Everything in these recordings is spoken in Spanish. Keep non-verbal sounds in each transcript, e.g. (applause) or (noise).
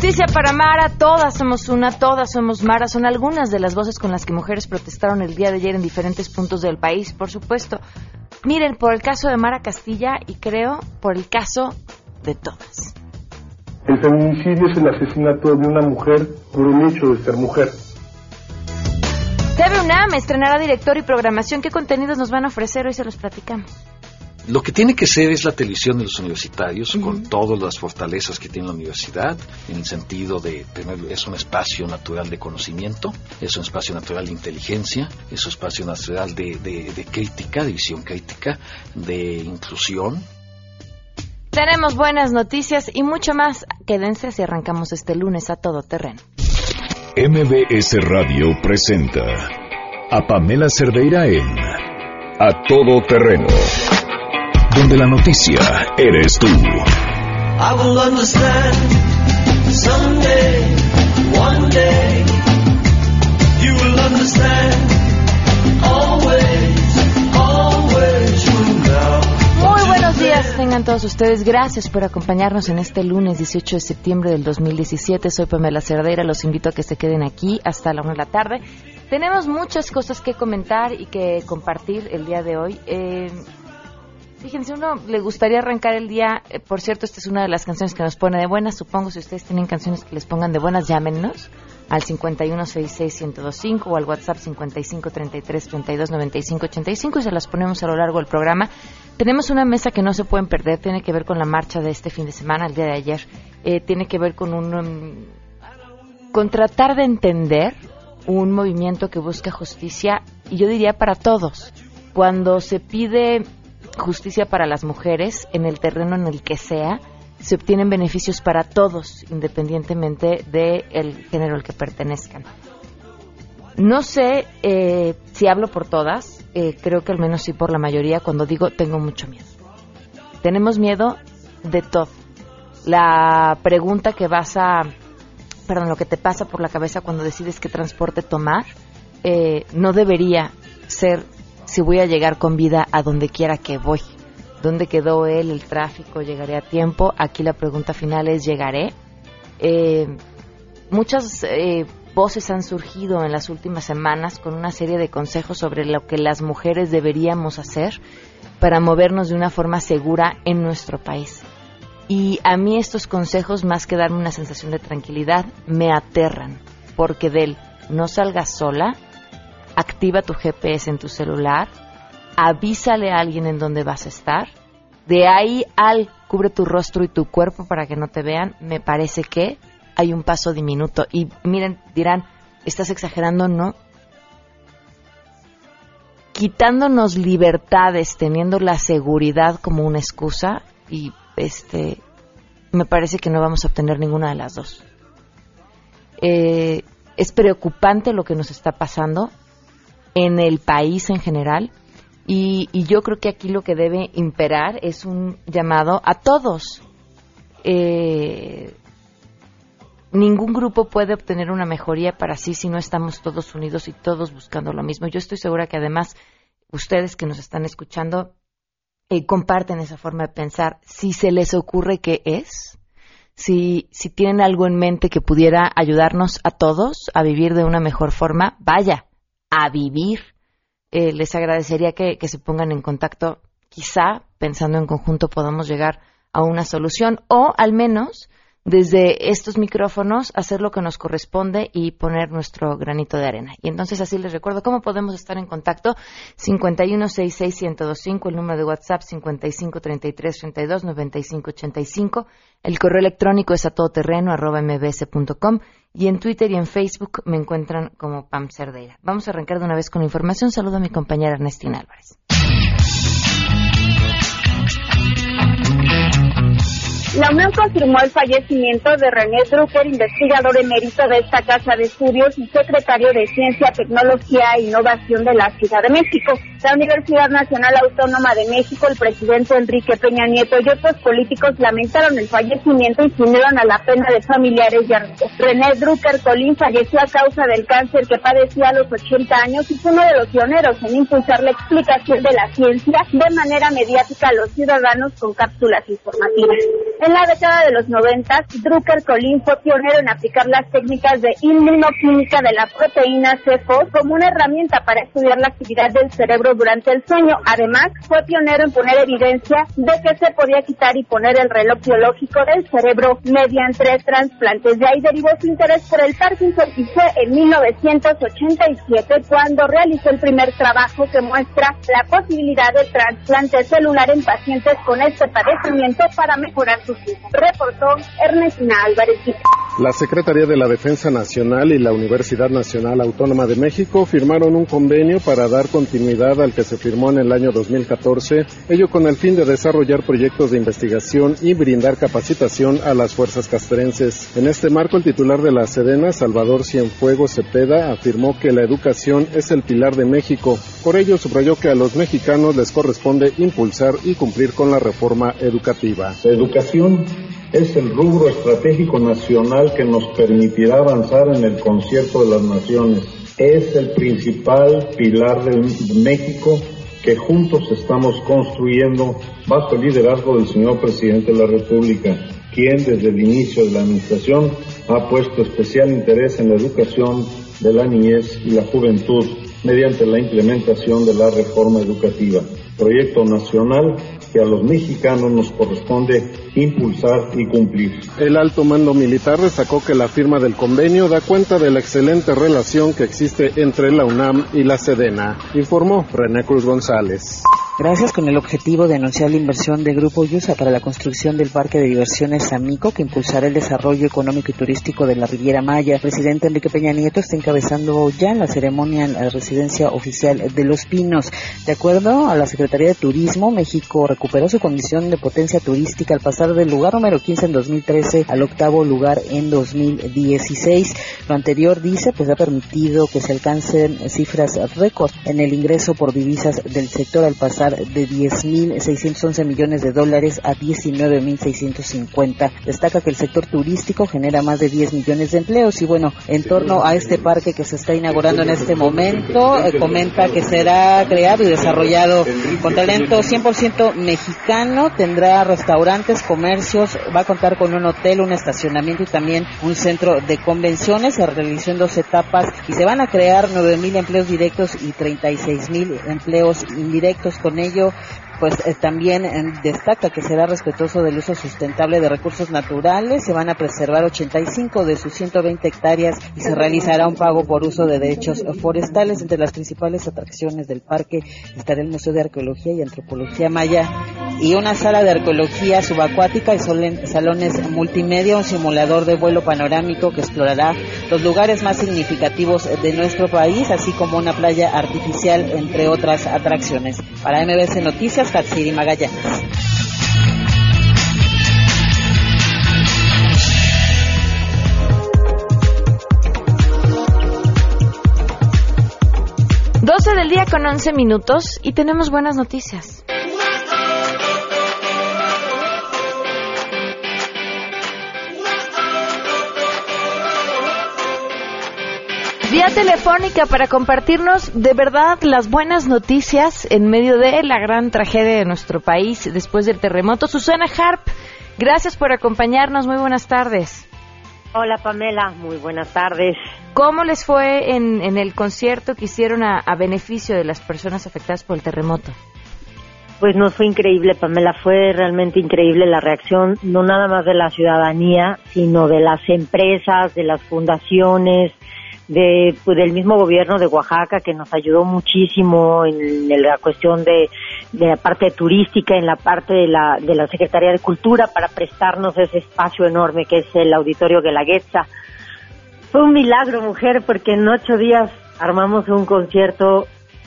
Justicia para Mara, todas somos una, todas somos Mara, son algunas de las voces con las que mujeres protestaron el día de ayer en diferentes puntos del país, por supuesto. Miren, por el caso de Mara Castilla y creo por el caso de todas. El feminicidio es el asesinato de una mujer por el hecho de ser mujer. TV UNAM estrenará director y programación. ¿Qué contenidos nos van a ofrecer? Hoy se los platicamos. Lo que tiene que ser es la televisión de los universitarios, con todas las fortalezas que tiene la universidad, en el sentido de tener, es un espacio natural de conocimiento, es un espacio natural de inteligencia, es un espacio natural de, de crítica, de visión crítica, de inclusión. Tenemos buenas noticias y mucho más. Quédense si arrancamos este lunes a todo terreno. MBS Radio presenta a Pamela Cerdeira en A Todo Terreno donde la noticia eres tú. Muy buenos días, tengan todos ustedes. Gracias por acompañarnos en este lunes 18 de septiembre del 2017. Soy Pamela Cerdeira. Los invito a que se queden aquí hasta la una de la tarde. Tenemos muchas cosas que comentar y que compartir el día de hoy. Eh, Fíjense, uno le gustaría arrancar el día, eh, por cierto, esta es una de las canciones que nos pone de buenas, supongo si ustedes tienen canciones que les pongan de buenas, llámenos al 51661025 o al WhatsApp 5533329585 y se las ponemos a lo largo del programa. Tenemos una mesa que no se pueden perder, tiene que ver con la marcha de este fin de semana, el día de ayer, eh, tiene que ver con un... Um, con tratar de entender un movimiento que busca justicia, y yo diría para todos. Cuando se pide justicia para las mujeres en el terreno en el que sea, se obtienen beneficios para todos, independientemente del género al que pertenezcan. No sé eh, si hablo por todas, eh, creo que al menos sí por la mayoría, cuando digo tengo mucho miedo. Tenemos miedo de todo. La pregunta que vas a, perdón, lo que te pasa por la cabeza cuando decides qué transporte tomar, eh, no debería ser si voy a llegar con vida a donde quiera que voy. ¿Dónde quedó él? El tráfico, llegaré a tiempo. Aquí la pregunta final es, ¿llegaré? Eh, muchas eh, voces han surgido en las últimas semanas con una serie de consejos sobre lo que las mujeres deberíamos hacer para movernos de una forma segura en nuestro país. Y a mí estos consejos, más que darme una sensación de tranquilidad, me aterran, porque del no salgas sola activa tu GPS en tu celular, avísale a alguien en dónde vas a estar. De ahí al cubre tu rostro y tu cuerpo para que no te vean, me parece que hay un paso diminuto. Y miren, dirán, ¿estás exagerando? No. Quitándonos libertades, teniendo la seguridad como una excusa, y este, me parece que no vamos a obtener ninguna de las dos. Eh, es preocupante lo que nos está pasando en el país en general. Y, yo creo que aquí lo que debe imperar es un llamado a todos. Eh, ningún grupo puede obtener una mejoría para sí si no estamos todos unidos y todos buscando lo mismo. Yo estoy segura que además ustedes que nos están escuchando eh, comparten esa forma de pensar. Si se les ocurre qué es, si tienen algo en mente que pudiera ayudarnos a todos a vivir de una mejor forma, vaya, a vivir. Eh, les agradecería que, que se pongan en contacto. Quizá, pensando en conjunto, podamos llegar a una solución o al menos desde estos micrófonos hacer lo que nos corresponde y poner nuestro granito de arena. Y entonces así les recuerdo cómo podemos estar en contacto 5166125, el número de WhatsApp 5533329585, el correo electrónico es a todoterreno arroba mbs.com y en Twitter y en Facebook me encuentran como Pam Cerdeira. Vamos a arrancar de una vez con la información. Saludo a mi compañera Ernestina Álvarez. La UNAM confirmó el fallecimiento de René Drucker, investigador emérito de esta casa de estudios y secretario de Ciencia, Tecnología e Innovación de la Ciudad de México. La Universidad Nacional Autónoma de México, el presidente Enrique Peña Nieto y otros políticos lamentaron el fallecimiento y unieron a la pena de familiares de René Drucker Colín falleció a causa del cáncer que padecía a los 80 años y fue uno de los pioneros en impulsar la explicación de la ciencia de manera mediática a los ciudadanos con cápsulas informativas. En la década de los 90, Drucker Colín fue pionero en aplicar las técnicas de inmunoquímica de la proteína C4 como una herramienta para estudiar la actividad del cerebro durante el sueño. Además, fue pionero en poner evidencia de que se podía quitar y poner el reloj biológico del cerebro mediante trasplantes. De ahí derivó su interés por el Parkinson y fue en 1987 cuando realizó el primer trabajo que muestra la posibilidad de trasplante celular en pacientes con este padecimiento para mejorar sus vidas. Reportó Ernestina Álvarez. La Secretaría de la Defensa Nacional y la Universidad Nacional Autónoma de México firmaron un convenio para dar continuidad al que se firmó en el año 2014, ello con el fin de desarrollar proyectos de investigación y brindar capacitación a las fuerzas castrenses. En este marco, el titular de la Sedena, Salvador Cienfuegos Cepeda, afirmó que la educación es el pilar de México. Por ello, subrayó que a los mexicanos les corresponde impulsar y cumplir con la reforma educativa. La educación es el rubro estratégico nacional que nos permitirá avanzar en el concierto de las naciones. Es el principal pilar de México que juntos estamos construyendo bajo el liderazgo del señor presidente de la República, quien desde el inicio de la administración ha puesto especial interés en la educación de la niñez y la juventud mediante la implementación de la reforma educativa, proyecto nacional a los mexicanos nos corresponde impulsar y cumplir. El alto mando militar destacó que la firma del convenio da cuenta de la excelente relación que existe entre la UNAM y la Sedena, informó René Cruz González. Gracias con el objetivo de anunciar la inversión de Grupo Yusa para la construcción del Parque de Diversiones Amico que impulsará el desarrollo económico y turístico de la Riviera Maya. El presidente Enrique Peña Nieto está encabezando ya la ceremonia en la residencia oficial de Los Pinos. De acuerdo a la Secretaría de Turismo, México recuperó su condición de potencia turística al pasar del lugar número 15 en 2013 al octavo lugar en 2016. Lo anterior, dice, pues ha permitido que se alcancen cifras récord en el ingreso por divisas del sector al pasar de 10.611 millones de dólares a 19.650. Destaca que el sector turístico genera más de 10 millones de empleos y bueno, en torno a este parque que se está inaugurando en este momento, eh, comenta que será creado y desarrollado con talento 100% mexicano, tendrá restaurantes, comercios, va a contar con un hotel, un estacionamiento y también un centro de convenciones. Se realizó en dos etapas y se van a crear 9.000 empleos directos y 36.000 empleos indirectos con ello pues eh, también eh, destaca que será respetuoso del uso sustentable de recursos naturales, se van a preservar 85 de sus 120 hectáreas y se realizará un pago por uso de derechos forestales. Entre las principales atracciones del parque estará el Museo de Arqueología y Antropología Maya y una sala de arqueología subacuática y salones multimedia, un simulador de vuelo panorámico que explorará los lugares más significativos de nuestro país, así como una playa artificial, entre otras atracciones. Para MBC Noticias, Hatsiri Magallanes. Del día con once minutos y tenemos buenas noticias. Vía telefónica para compartirnos de verdad las buenas noticias en medio de la gran tragedia de nuestro país después del terremoto. Susana Harp, gracias por acompañarnos. Muy buenas tardes. Hola Pamela, muy buenas tardes. ¿Cómo les fue en, en el concierto que hicieron a, a beneficio de las personas afectadas por el terremoto? Pues nos fue increíble, Pamela, fue realmente increíble la reacción, no nada más de la ciudadanía, sino de las empresas, de las fundaciones, de, pues, del mismo gobierno de Oaxaca que nos ayudó muchísimo en, la cuestión de, la parte turística, en la parte de la, de la Secretaría de Cultura para prestarnos ese espacio enorme que es el Auditorio Guelaguetza. Fue un milagro, mujer, porque en ocho días armamos un concierto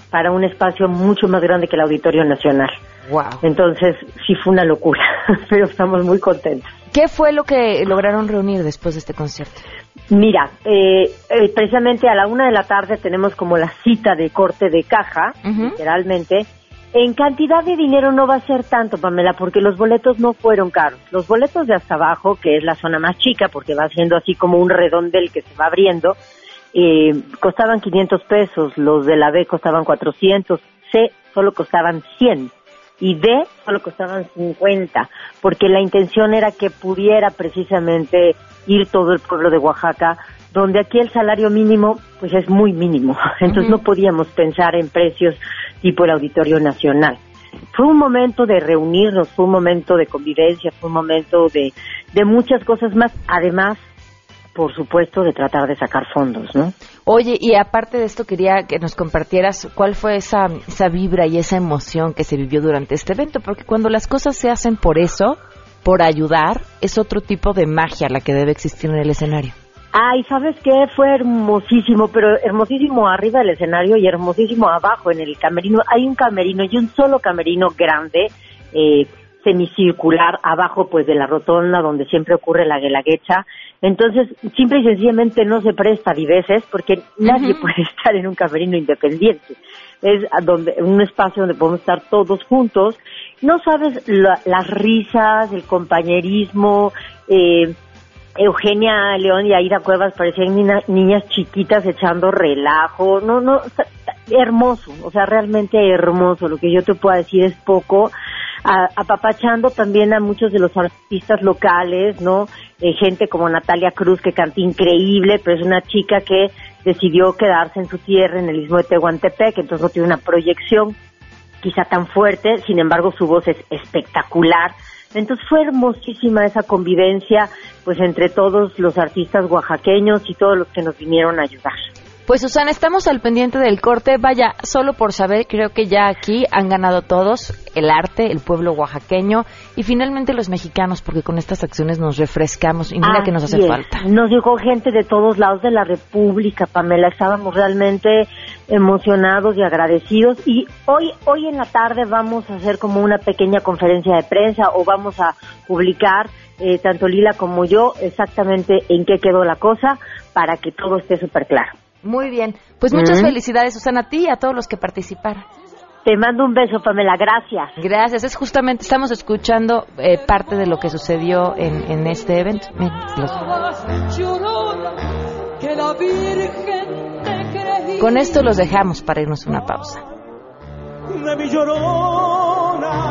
para un espacio mucho más grande que el Auditorio Nacional. Wow. Entonces, sí fue una locura, (laughs) pero estamos muy contentos. ¿Qué fue lo que lograron reunir después de este concierto? Mira, eh, eh, precisamente a la una de la tarde tenemos como la cita de corte de caja, literalmente. En cantidad de dinero no va a ser tanto, Pamela, porque los boletos no fueron caros. Los boletos de hasta abajo, que es la zona más chica, porque va siendo así como un redondel que se va abriendo, eh, costaban 500 pesos, los de la B costaban 400, C solo costaban 100 y D solo costaban 50, porque la intención era que pudiera precisamente ir todo el pueblo de Oaxaca, donde aquí el salario mínimo pues es muy mínimo, (laughs) entonces no podíamos pensar en precios tipo el Auditorio Nacional. Fue un momento de reunirnos, fue un momento de convivencia, fue un momento de, de muchas cosas más, además por supuesto, de tratar de sacar fondos, ¿no? Oye, y aparte de esto, quería que nos compartieras cuál fue esa, esa vibra y esa emoción que se vivió durante este evento, porque cuando las cosas se hacen por eso, por ayudar, es otro tipo de magia la que debe existir en el escenario. Ay, ¿sabes qué? Fue hermosísimo, pero hermosísimo arriba del escenario y hermosísimo abajo en el camerino. Hay un camerino y un solo camerino grande, eh, semicircular, abajo pues de la rotonda donde siempre ocurre la guelaguecha entonces, simple y sencillamente no se presta viveces porque nadie puede (laughs) estar en un camerino independiente. Es donde, un espacio donde podemos estar todos juntos. No sabes las risas, el compañerismo, eh, Eugenia León y Aida Cuevas parecían niñas chiquitas echando relajo, no, no, hermoso, o sea, realmente hermoso, lo que yo te puedo decir es poco, apapachando también a muchos de los artistas locales, ¿no? Eh, gente como Natalia Cruz que canta increíble, pero es una chica que decidió quedarse en su tierra, en el istmo de Tehuantepec, entonces no tiene una proyección quizá tan fuerte, sin embargo su voz es espectacular. Entonces fue hermosísima esa convivencia, pues entre todos los artistas oaxaqueños y todos los que nos vinieron a ayudar. Pues Susana, estamos al pendiente del corte. Vaya, solo por saber, creo que ya aquí han ganado todos, el arte, el pueblo oaxaqueño y finalmente los mexicanos, porque con estas acciones nos refrescamos y mira que nos hace falta. Nos llegó gente de todos lados de la República, Pamela. Estábamos realmente emocionados y agradecidos y hoy, hoy en la tarde vamos a hacer como una pequeña conferencia de prensa o vamos a publicar eh, tanto Lila como yo exactamente en qué quedó la cosa para que todo esté súper claro. Muy bien. Pues muchas felicidades, Susana, a ti y a todos los que participaron. Te mando un beso, Pamela. Gracias. Gracias. Es justamente, estamos escuchando eh, parte de lo que sucedió en, en este evento. Con esto los dejamos para irnos a una pausa. De mi llorona, llorona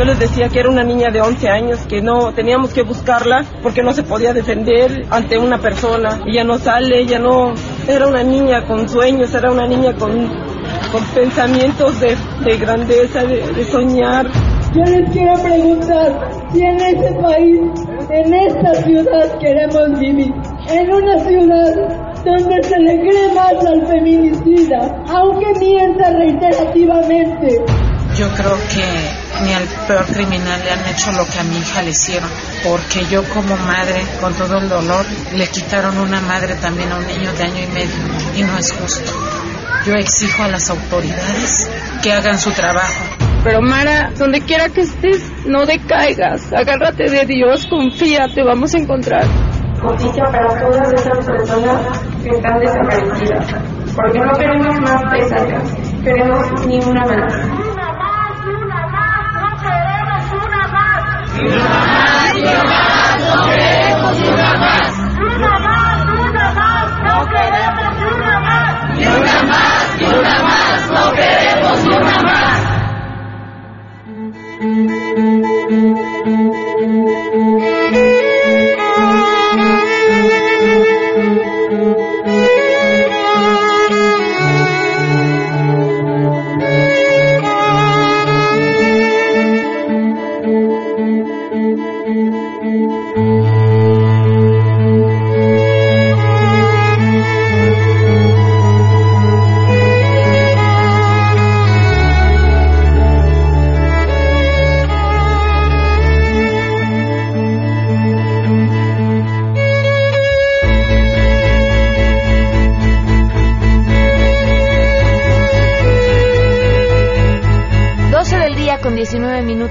Yo les decía que era una niña de 11 años, que no teníamos que buscarla porque no se podía defender ante una persona. Ella no sale, ella no... Era una niña con sueños, era una niña con, pensamientos de, grandeza, de, soñar. Yo les quiero preguntar si en este país, en esta ciudad queremos vivir, en una ciudad donde se le cree al feminicida, aunque mienta reiterativamente. Yo creo que ni al peor criminal le han hecho lo que a mi hija le hicieron, porque yo como madre, con todo el dolor, le quitaron una madre también a un niño de año y medio y no es justo. Yo exijo a las autoridades que hagan su trabajo. Pero Mara, donde quiera que estés, no decaigas, agárrate de Dios, confía, te vamos a encontrar. Justicia para todas esas personas que están desaparecidas, porque no queremos más pesadillas, queremos ni una más. Una más, una más, no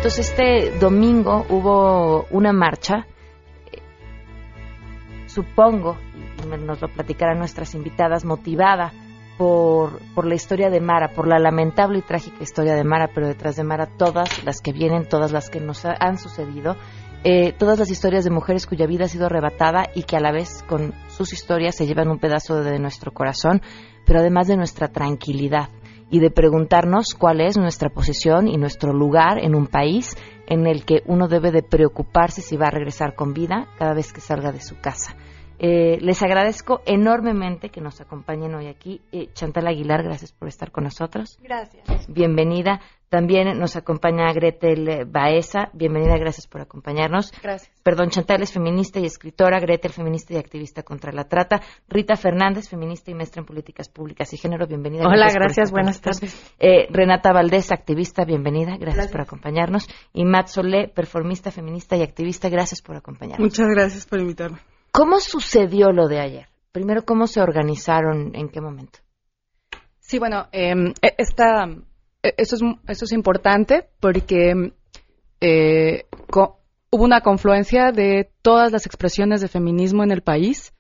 19 minutos. Este domingo hubo una marcha, supongo, y nos lo platicarán nuestras invitadas, motivada por, por la historia de Mara, por la lamentable y trágica historia de Mara, pero detrás de Mara todas las que vienen, todas las que nos ha- han sucedido, eh, todas las historias de mujeres cuya vida ha sido arrebatada y que a la vez con sus historias se llevan un pedazo de nuestro corazón, pero además de nuestra tranquilidad y de preguntarnos cuál es nuestra posición y nuestro lugar en un país en el que uno debe de preocuparse si va a regresar con vida cada vez que salga de su casa. Eh, les agradezco enormemente que nos acompañen hoy aquí. Eh, Chantal Aguilar, gracias por estar con nosotros. Gracias. Bienvenida. También nos acompaña Gretel Baeza. Bienvenida, gracias por acompañarnos. Gracias. Perdón, Chantal es feminista y escritora, Gretel feminista y activista contra la trata, Rita Fernández, feminista y maestra en políticas públicas y género, bienvenida. Hola, gracias, buenas nosotros. Eh, Renata Valdés, activista, bienvenida, gracias, Gracias. por acompañarnos. Y Matt Solé, performista, feminista y activista, gracias por acompañarnos. Muchas gracias por invitarme. ¿Cómo sucedió lo de ayer? Primero, ¿cómo se organizaron? ¿En qué momento? Sí, bueno, eh, esta, eh, eso, es, eso es importante porque eh, hubo una confluencia de todas las expresiones de feminismo en el país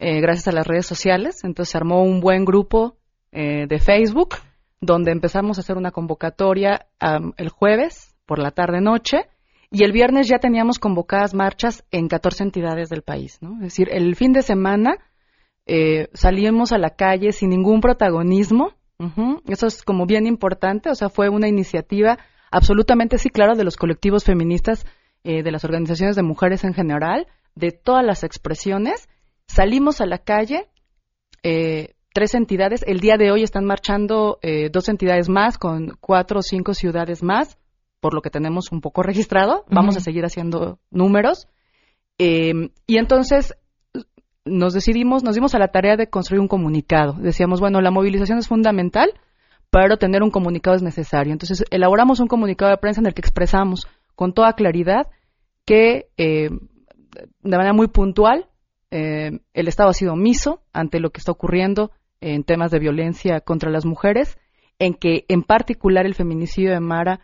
eh, gracias a las redes sociales. Entonces se armó un buen grupo eh, de Facebook donde empezamos a hacer una convocatoria el jueves por la tarde-noche y el viernes ya teníamos convocadas marchas en 14 entidades del país. ¿no? Es decir, el fin de semana eh, salimos a la calle sin ningún protagonismo. Eso es como bien importante. O sea, fue una iniciativa absolutamente, sí, claro, de los colectivos feministas, eh, de las organizaciones de mujeres en general, de todas las expresiones. Salimos a la calle, eh, tres entidades. El día de hoy están marchando eh, dos entidades más con cuatro o cinco ciudades más, por lo que tenemos un poco (laughs) registrado. Vamos a seguir haciendo números. Eh, y entonces nos decidimos, nos dimos a la tarea de construir un comunicado. Decíamos, bueno, la movilización es fundamental, pero tener un comunicado es necesario. Entonces elaboramos un comunicado de prensa en el que expresamos con toda claridad que eh, de manera muy puntual eh, el Estado ha sido omiso ante lo que está ocurriendo en temas de violencia contra las mujeres, en que en particular el feminicidio de Mara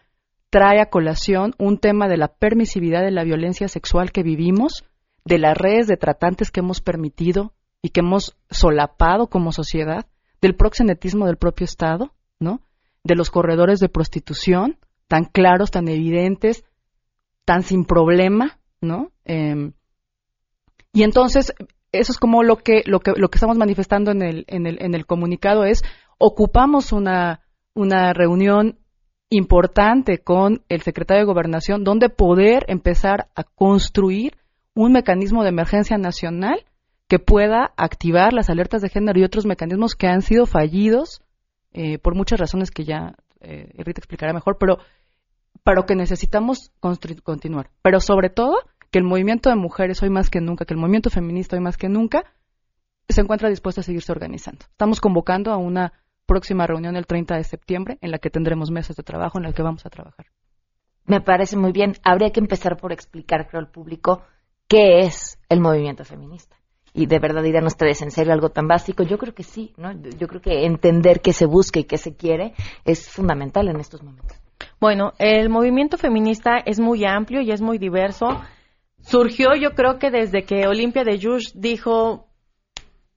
trae a colación un tema de la permisividad de la violencia sexual que vivimos, de las redes de tratantes que hemos permitido y que hemos solapado como sociedad, del proxenetismo del propio Estado, ¿no? De los corredores de prostitución, tan claros, tan evidentes, tan sin problema, ¿no? Em, y entonces, eso es como lo que, lo que, lo que estamos manifestando en el, en el, en el comunicado es, ocupamos una, una reunión importante con el secretario de Gobernación, donde poder empezar a construir un mecanismo de emergencia nacional que pueda activar las alertas de género y otros mecanismos que han sido fallidos eh, por muchas razones que ya eh, Rita explicará mejor, pero, pero que necesitamos continuar. Pero sobre todo, que el movimiento de mujeres hoy más que nunca, que el movimiento feminista hoy más que nunca, se encuentra dispuesto a seguirse organizando. Estamos convocando a una próxima reunión el 30 de septiembre en la que tendremos mesas de trabajo en la que vamos a trabajar. Me parece muy bien. Habría que empezar por explicar, creo, al público qué es el movimiento feminista. Y de verdad dirán ustedes en serio algo tan básico. Yo creo que sí, ¿no? Yo creo que entender qué se busca y qué se quiere es fundamental en estos momentos. Bueno, el movimiento feminista es muy amplio y es muy diverso. Surgió, yo creo que desde que Olimpia de Jush dijo,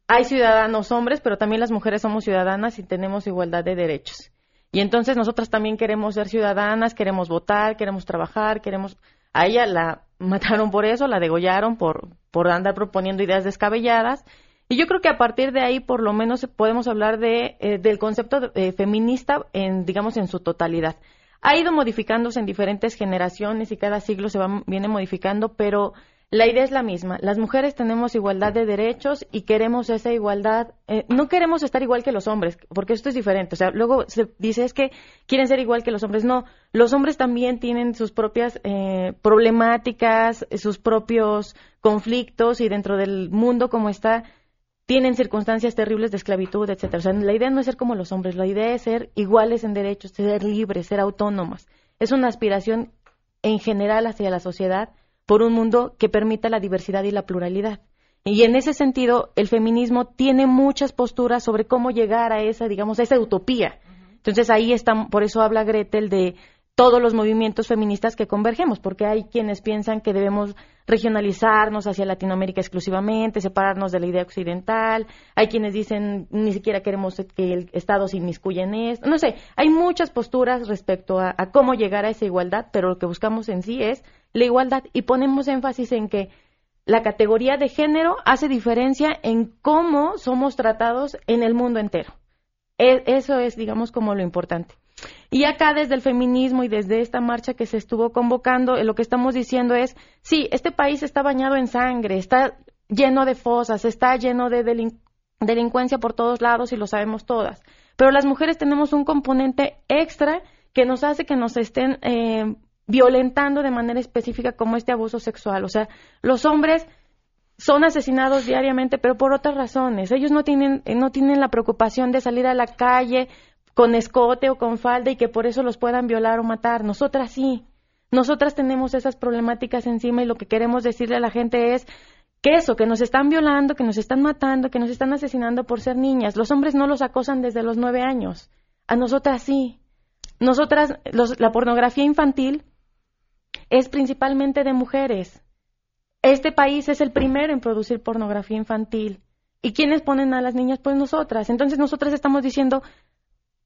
hay ciudadanos hombres, pero también las mujeres somos ciudadanas y tenemos igualdad de derechos. Y entonces nosotras también queremos ser ciudadanas, queremos votar, queremos trabajar, queremos... A ella la (laughs) mataron por eso, la degollaron por, por andar proponiendo ideas descabelladas. Y yo creo que a partir de ahí, por lo menos, podemos hablar de, eh, del concepto de- eh, feminista, en, digamos, en su totalidad. Ha ido modificándose en diferentes generaciones y cada siglo se va, viene modificando, pero la idea es la misma. Las mujeres tenemos igualdad de derechos y queremos esa igualdad. eh, no queremos estar igual que los hombres, porque esto es diferente. O sea, luego se dice es que quieren ser igual que los hombres. No, los hombres también tienen sus propias eh, problemáticas, sus propios conflictos y dentro del mundo como está tienen circunstancias terribles de esclavitud, etcétera. O sea, la idea no es ser como los hombres, la idea es ser iguales en derechos, ser libres, ser autónomas. Es una aspiración en general hacia la sociedad por un mundo que permita la diversidad y la pluralidad. Y en ese sentido, el feminismo tiene muchas posturas sobre cómo llegar a esa, digamos, a esa utopía. Entonces ahí está, por eso habla Gretel de todos los movimientos feministas que convergemos, porque hay quienes piensan que debemos regionalizarnos hacia Latinoamérica exclusivamente, separarnos de la idea occidental, hay quienes dicen ni siquiera queremos que el Estado se inmiscuya en esto, no sé, hay muchas posturas respecto a, a cómo llegar a esa igualdad, pero lo que buscamos en sí es la igualdad y ponemos énfasis en que la categoría de género hace diferencia en cómo somos tratados en el mundo entero. E- eso es, digamos, como lo importante. Y acá desde el feminismo y desde esta marcha que se estuvo convocando, eh, lo que estamos diciendo es, sí, este país está bañado en sangre, está lleno de fosas, está lleno de delin- delincuencia por todos lados y lo sabemos todas. Pero las mujeres tenemos un componente extra que nos hace que nos estén eh, violentando de manera específica como este abuso sexual. O sea, los hombres son asesinados diariamente, pero por otras razones. Ellos no tienen, eh, no tienen la preocupación de salir a la calle con escote o con falda y que por eso los puedan violar o matar. Nosotras sí. Nosotras tenemos esas problemáticas encima y lo que queremos decirle a la gente es que eso, que nos están violando, que nos están matando, que nos están asesinando por ser niñas. Los hombres no los acosan desde los nueve años. A nosotras sí. Nosotras, los- la pornografía infantil es principalmente de mujeres. Este país es el primero en producir pornografía infantil. ¿Y quiénes ponen a las niñas? Pues nosotras. Entonces nosotras estamos diciendo,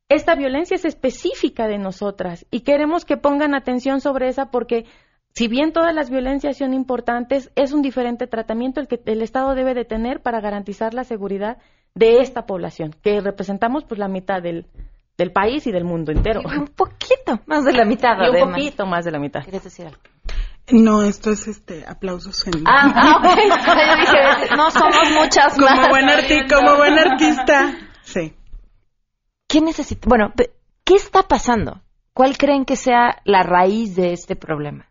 esta violencia es específica de nosotras y queremos que pongan atención sobre esa porque si bien todas las violencias son importantes, es un diferente tratamiento el que el Estado debe de tener para garantizar la seguridad de esta población, que representamos pues la mitad del, del país y del mundo entero. (laughs) Un poquito más de la mitad, Y un además. poquito más de la mitad. ¿Quieres decir algo? No, esto es este aplausos en Ah, ah, ok. (laughs) Yo dije, no somos muchas como más. buen arti- como buen artista. Sí. ¿Qué necesita? Bueno, ¿qué está pasando? ¿Cuál creen que sea la raíz de este problema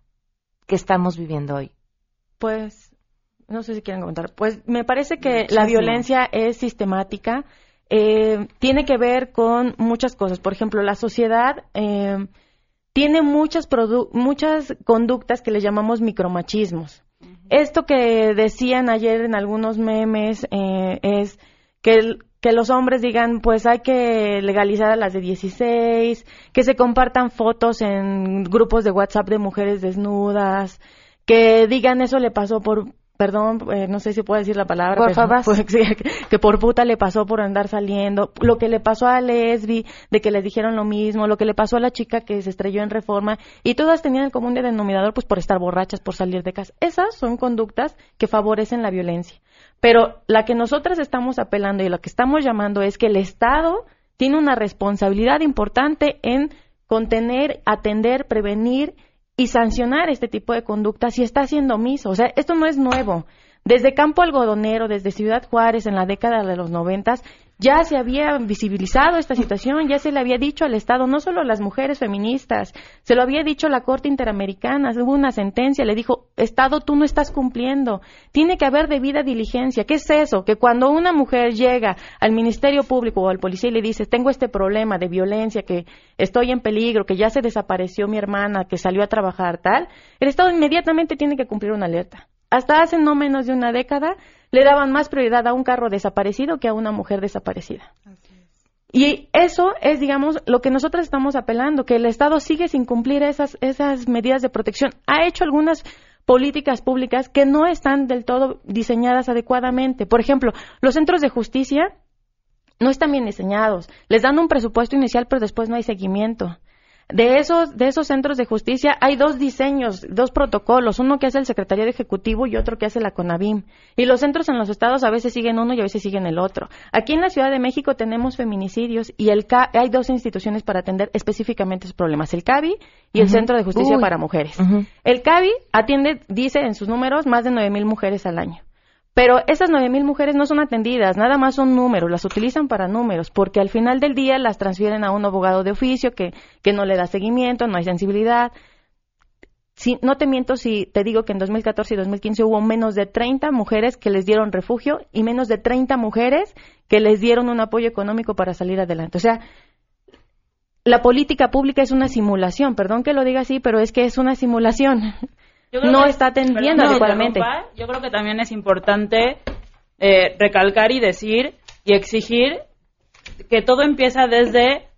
que estamos viviendo hoy? Pues, no sé si quieren comentar. Pues me parece que Muchísimo. la violencia es sistemática. Eh, tiene que ver con muchas cosas. Por ejemplo, la sociedad eh, tiene muchas, produ- muchas conductas que le llamamos micromachismos. Esto que decían ayer en algunos memes eh, es que, el- que los hombres digan, pues hay que legalizar a las de 16, que se compartan fotos en grupos de WhatsApp de mujeres desnudas, que digan eso le pasó por, perdón, eh, no sé si puedo decir la palabra, Por pero- favor. pues, que, que por puta le pasó por andar saliendo, lo que le pasó a Lesbi, de que les dijeron lo mismo, lo que le pasó a la chica que se estrelló en reforma, y todas tenían el común denominador pues por estar borrachas, por salir de casa. Esas son conductas que favorecen la violencia. Pero la que nosotras estamos apelando y lo que estamos llamando es que el Estado tiene una responsabilidad importante en contener, atender, prevenir y sancionar este tipo de conductas si está siendo omiso. O sea, esto no es nuevo. Desde Campo Algodonero, desde Ciudad Juárez, en la década de los noventas, ya se había visibilizado esta situación, ya se le había dicho al Estado, no solo a las mujeres feministas, se lo había dicho la Corte Interamericana, hubo una sentencia, le dijo, Estado, tú no estás cumpliendo, tiene que haber debida diligencia. ¿Qué es eso? Que cuando una mujer llega al Ministerio Público o al policía y le dice, tengo este problema de violencia, que estoy en peligro, que ya se desapareció mi hermana, que salió a trabajar, tal, el Estado inmediatamente tiene que cumplir una alerta. Hasta hace no menos de una década le daban más prioridad a un carro desaparecido que a una mujer desaparecida. Y eso es, digamos, lo que nosotros estamos apelando, que el Estado sigue sin cumplir esas, esas medidas de protección. Ha hecho algunas políticas públicas que no están del todo diseñadas adecuadamente. Por ejemplo, los centros de justicia no están bien diseñados. Les dan un presupuesto inicial, pero después no hay seguimiento. De esos, de esos centros de justicia hay dos diseños, dos protocolos, uno que hace el Secretariado Ejecutivo y otro que hace la CONAVIM. Y los centros en los estados a veces siguen uno y a veces siguen el otro. Aquí en la Ciudad de México tenemos feminicidios y el CA- hay dos instituciones para atender específicamente esos problemas, el CABI y el. Centro de Justicia Uy. para Mujeres. El CABI atiende, dice en sus números, más de 9.000 mujeres al año. Pero esas 9.000 mujeres no son atendidas, nada más son números, las utilizan para números, porque al final del día las transfieren a un abogado de oficio que, que no le da seguimiento, no hay sensibilidad. Si, no te miento si te digo que en 2014 y 2015 hubo menos de 30 mujeres que les dieron refugio y menos de 30 mujeres que les dieron un apoyo económico para salir adelante. O sea, la política pública es una simulación, perdón que lo diga así, pero es que es una simulación. No que- está atendiendo adecuadamente. Yo creo que también es importante eh, recalcar y decir y exigir que todo empieza desde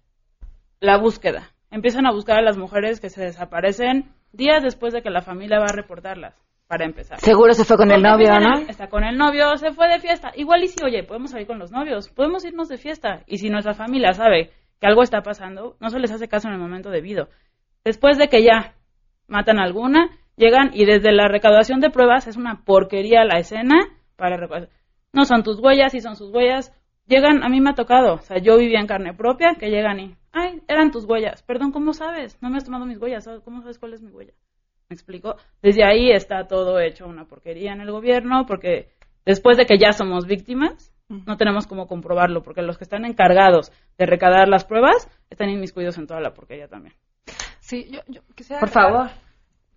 la búsqueda. empiezan a buscar a las mujeres que se desaparecen días después de que la familia va a reportarlas, para empezar. Seguro se fue con el novio, ¿no? Está con el novio, se fue de fiesta. Igual y si, oye, podemos salir con los novios, podemos irnos de fiesta. Y si nuestra familia sabe que algo está pasando, no se les hace caso en el momento debido. Después de que ya matan a alguna, llegan y desde la recaudación de pruebas es una porquería la escena para recaudar. No son tus huellas, sí son sus huellas. Llegan, a mí me ha tocado, o sea, yo vivía en carne propia, que llegan y, ay, eran tus huellas. Perdón, ¿cómo sabes? No me has tomado mis huellas, ¿cómo sabes cuál es mi huella? ¿Me explico? Desde ahí está todo hecho una porquería en el gobierno, porque después de que ya somos víctimas, no tenemos cómo comprobarlo, porque los que están encargados de recaudar las pruebas están inmiscuidos en toda la porquería también. Sí, yo, yo quisiera Por favor.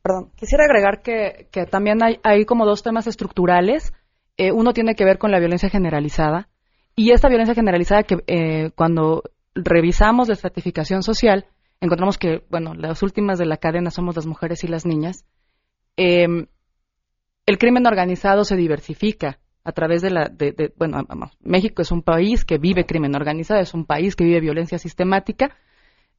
Perdón, quisiera agregar que, que también hay, hay como dos temas estructurales. Eh, uno tiene que ver con la violencia generalizada. Y esta violencia generalizada que eh, cuando revisamos la estratificación social, encontramos que, bueno, las últimas de la cadena somos las mujeres y las niñas. Eh, el crimen organizado se diversifica a través de la, de, de- bueno, México es un país que vive crimen organizado, es un país que vive violencia sistemática,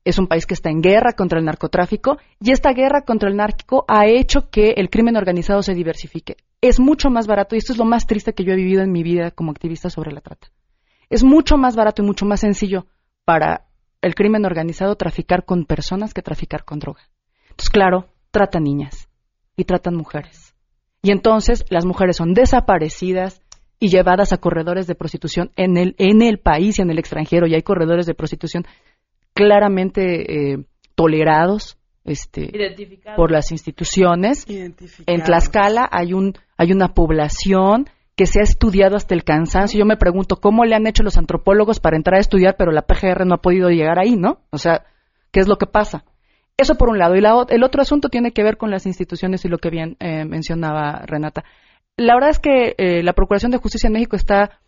es un país que está en guerra contra el narcotráfico y esta guerra contra el narco ha hecho que el crimen organizado se diversifique. Es mucho más barato y esto es lo más triste que yo he vivido en mi vida como activista sobre la trata. Es mucho más barato y mucho más sencillo para el crimen organizado traficar con personas que traficar con droga. Entonces, claro, tratan niñas y tratan mujeres. Y entonces las mujeres son desaparecidas y llevadas a corredores de prostitución en el, en el país y en el extranjero. Y hay corredores de prostitución claramente eh, tolerados este, Identificados. por las instituciones. En Tlaxcala hay, un, hay una población que se ha estudiado hasta el cansancio. Yo me pregunto cómo le han hecho los antropólogos para entrar a estudiar, pero la PGR no ha podido llegar ahí, ¿no? O sea, ¿qué es lo que pasa? Eso por un lado. Y la el otro asunto tiene que ver con las instituciones y lo que bien eh, mencionaba Renata. La verdad es que eh, la Procuración de Justicia en México está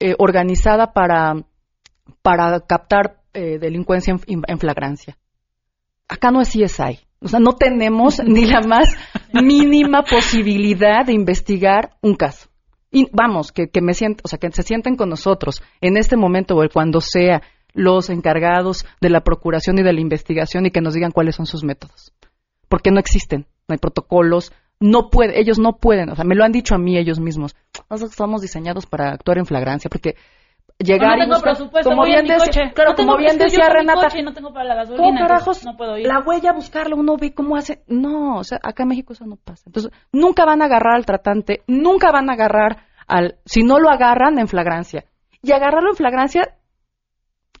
eh, organizada para, para captar eh, delincuencia en, flagrancia. Acá no es CSI. O sea, no tenemos (laughs) ni la más mínima posibilidad de investigar un caso. Y vamos, que, que me sient- o sea, que se sienten con nosotros en este momento o cuando sea los encargados de la procuración y de la investigación y que nos digan cuáles son sus métodos. Porque no existen, no hay protocolos, no puede, ellos no pueden, o sea, me lo han dicho a mí ellos mismos. Nosotros estamos diseñados para actuar en flagrancia, porque llegar no y tengo buscar- presupuesto, como bien decía- coche. claro, No como bien decía Renata, coche y no tengo para la gasolina, ¿Cómo carajos? no puedo ir. La huella, buscarla, uno ve cómo hace. No, o sea, acá en México eso no pasa. Entonces, nunca van a agarrar al tratante, nunca van a agarrar al. Si no lo agarran en flagrancia. Y agarrarlo en flagrancia,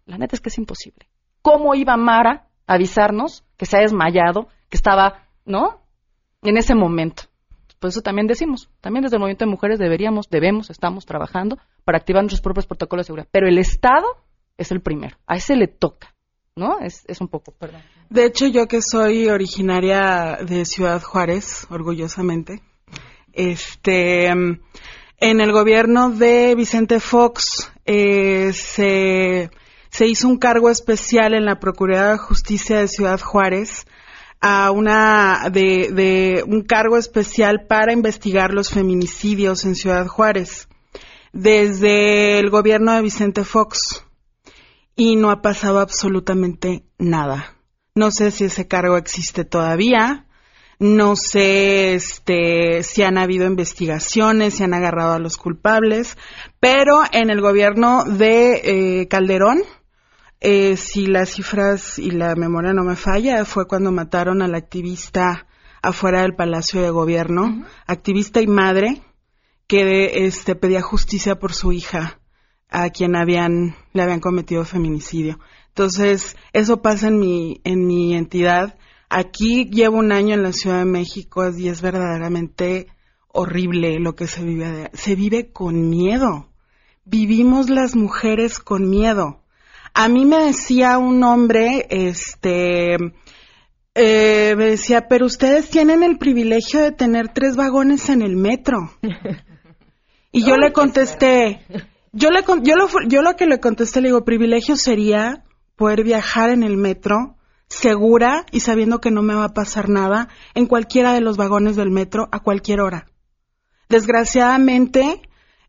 la neta es que es imposible. ¿Cómo iba Mara a avisarnos que se ha desmayado, que estaba, ¿no? En ese momento. Por eso también decimos, también desde el movimiento de mujeres deberíamos, debemos, estamos trabajando para activar nuestros propios protocolos de seguridad. Pero el Estado es el primero, a ese le toca, ¿no? Es, es un poco, perdón. De hecho, yo que soy originaria de Ciudad Juárez, orgullosamente, este, en el gobierno de Vicente Fox eh, se, se hizo un cargo especial en la Procuraduría de Justicia de Ciudad Juárez a una de, de un cargo especial para investigar los feminicidios en Ciudad Juárez desde el gobierno de Vicente Fox y no ha pasado absolutamente nada. No sé si ese cargo existe todavía. No sé este, si han habido investigaciones, si han agarrado a los culpables, pero en el gobierno de eh, Calderón, eh, si las cifras y la memoria no me falla, fue cuando mataron a la activista afuera del Palacio de Gobierno, activista y madre, que este, pedía justicia por su hija, a quien habían, le habían cometido feminicidio. Entonces, eso pasa en mi, en mi entidad. Aquí llevo un año en la Ciudad de México y es verdaderamente horrible lo que se vive. Se vive con miedo. Vivimos las mujeres con miedo. A mí me decía un hombre, este, eh, me decía, pero ustedes tienen el privilegio de tener tres vagones en el metro. (laughs) Y yo le contesté, yo le yo lo yo lo que le contesté le digo, privilegio sería poder viajar en el metro segura y sabiendo que no me va a pasar nada en cualquiera de los vagones del metro a cualquier hora. Desgraciadamente,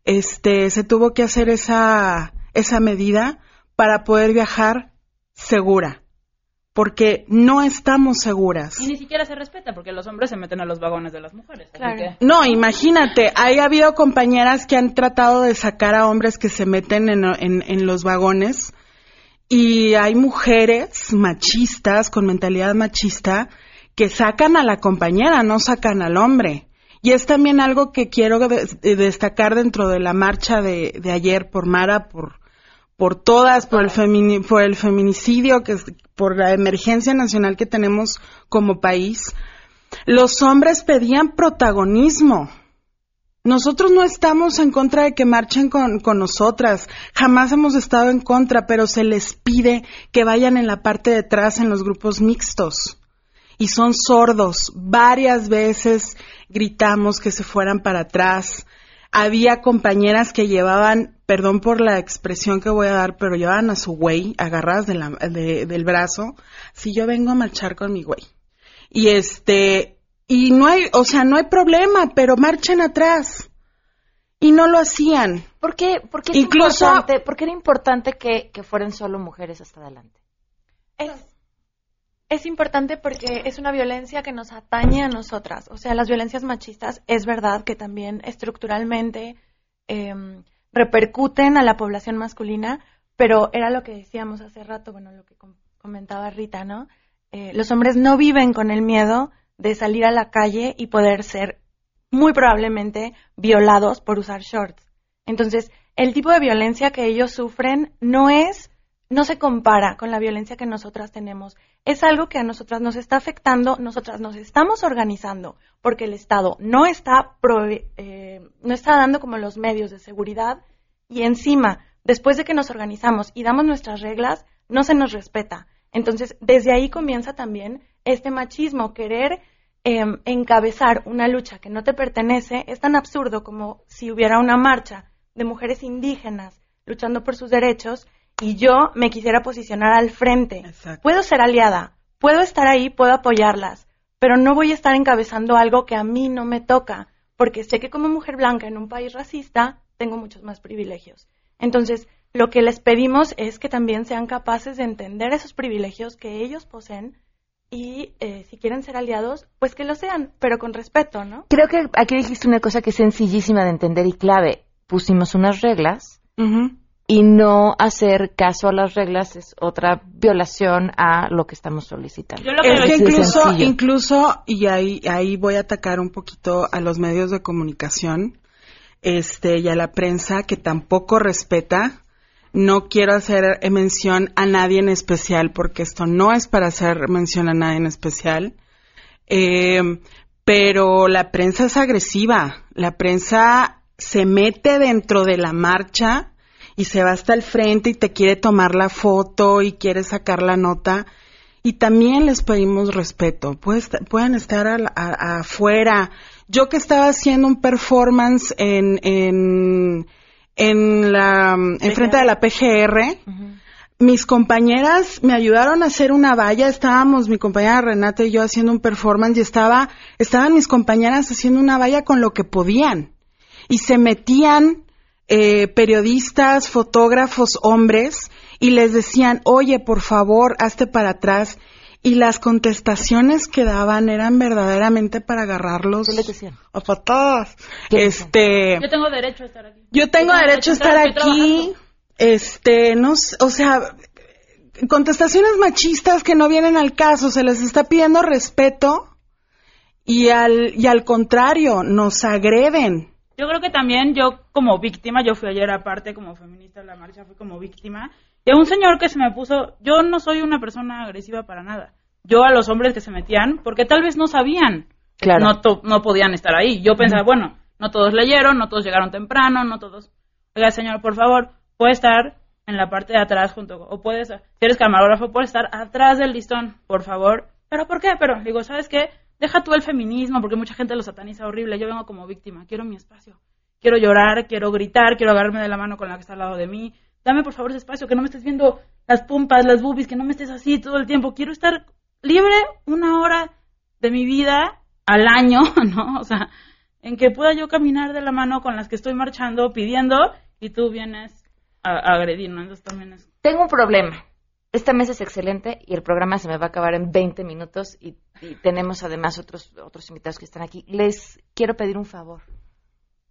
este se tuvo que hacer esa esa medida para poder viajar segura. porque no estamos seguras. Y ni siquiera se respeta porque los hombres se meten a los vagones de las mujeres. Claro. que- No, imagínate, hay habido compañeras que han tratado de sacar a hombres que se meten en, en- en los vagones y hay mujeres machistas, con mentalidad machista, que sacan a la compañera, no sacan al hombre. Y es también algo que quiero de- de destacar dentro de la marcha de, de ayer por Mara, por, por todas, por el, femini- por el feminicidio, que es- por la emergencia nacional que tenemos como país. Los hombres pedían protagonismo. Nosotros no estamos en contra de que marchen con, con nosotras, jamás hemos estado en contra, pero se les pide que vayan en la parte de atrás en los grupos mixtos. Y son sordos. Varias veces gritamos que se fueran para atrás. Había compañeras que llevaban, perdón por la expresión que voy a dar, pero llevaban a su güey agarradas de la- de- del brazo. Si yo vengo a marchar con mi güey. Y este, y no hay, o sea, no hay problema, pero marchen atrás. Y no lo hacían. ¿Por qué, por qué es Incluso- importante, por qué era importante que, que fueran solo mujeres hasta adelante? Es, es importante porque es una violencia que nos atañe a nosotras. O sea, las violencias machistas es verdad que también estructuralmente em, repercuten a la población masculina, pero era lo que decíamos hace rato, bueno, lo que com- comentaba Rita, ¿no? Eh, los hombres no viven con el miedo de salir a la calle y poder ser muy probablemente violados por usar shorts. Entonces, el tipo de violencia que ellos sufren no es, no se compara con la violencia que nosotras tenemos. Es algo que a nosotras nos está afectando, nosotras nos estamos organizando porque el Estado no está, eh, no está dando como los medios de seguridad y encima, después de que nos organizamos y damos nuestras reglas, no se nos respeta. Entonces, desde ahí comienza también este machismo, querer em, encabezar una lucha que no te pertenece es tan absurdo como si hubiera una marcha de mujeres indígenas luchando por sus derechos y yo me quisiera posicionar al frente. Puedo ser aliada, puedo estar ahí, puedo apoyarlas, pero no voy a estar encabezando algo que a mí no me toca, porque sé que como mujer blanca en un país racista tengo muchos más privilegios. Entonces, lo que les pedimos es que también sean capaces de entender esos privilegios que ellos poseen y eh, si quieren ser aliados, pues que lo sean, pero con respeto, ¿no? Creo que aquí dijiste una cosa que es sencillísima de entender y clave. Pusimos unas reglas y no hacer caso a las reglas es otra violación a lo que estamos solicitando. Es que incluso, sencillo. incluso, y ahí, ahí voy a atacar un poquito a los medios de comunicación, este, y a la prensa que tampoco respeta. No quiero hacer mención a nadie en especial, porque esto no es para hacer mención a nadie en especial. Eh, pero la prensa es agresiva. La prensa se mete dentro de la marcha y se va hasta el frente y te quiere tomar la foto y quiere sacar la nota. Y también les pedimos respeto. Puede est- pueden estar a a- afuera. Yo que estaba haciendo un performance en, en, en la, en frente de la PGR, mis compañeras me ayudaron a hacer una valla, estábamos mi compañera Renata y yo haciendo un performance y estaba, estaban mis compañeras haciendo una valla con lo que podían. Y se metían eh, periodistas, fotógrafos, hombres, y les decían, oye, por favor, hazte para atrás. Y las contestaciones que daban eran verdaderamente para agarrarlos a patadas. Este, Yo tengo derecho a estar aquí. yo tengo derecho a estar estoy aquí. Este, no, o sea, contestaciones machistas que no vienen al caso, se les está pidiendo respeto y al, y al contrario, nos agreden. Yo creo que también yo como víctima, yo fui ayer aparte como feminista en la marcha, fui como víctima, de un señor que se me puso, yo no soy una persona agresiva para nada. Yo a los hombres que se metían, porque tal vez no sabían, Claro. no, to- no podían estar ahí. Yo pensaba, bueno, no todos leyeron, no todos llegaron temprano, no todos... Oiga, señor, por favor, puede estar en la parte de atrás junto o puedes, si eres camarógrafo, puedes estar atrás del listón, por favor. ¿Pero por qué? Pero digo, ¿sabes qué? Deja tú el feminismo, porque mucha gente lo sataniza horrible. Yo vengo como víctima, quiero mi espacio. Quiero llorar, quiero gritar, quiero agarrarme de la mano con la que está al lado de mí. Dame por favor ese espacio, que no me estés viendo las pumpas, las boobies, que no me estés así todo el tiempo. Quiero estar libre una hora de mi vida al año, (laughs) ¿no? O sea, en que pueda yo caminar de la mano con las que estoy marchando, pidiendo, y tú vienes a, a agredir, ¿no? Entonces también es... Tengo un problema. Esta mesa es excelente y el programa se me va a acabar en 20 minutos y, y tenemos además otros, otros invitados que están aquí. Les quiero pedir un favor.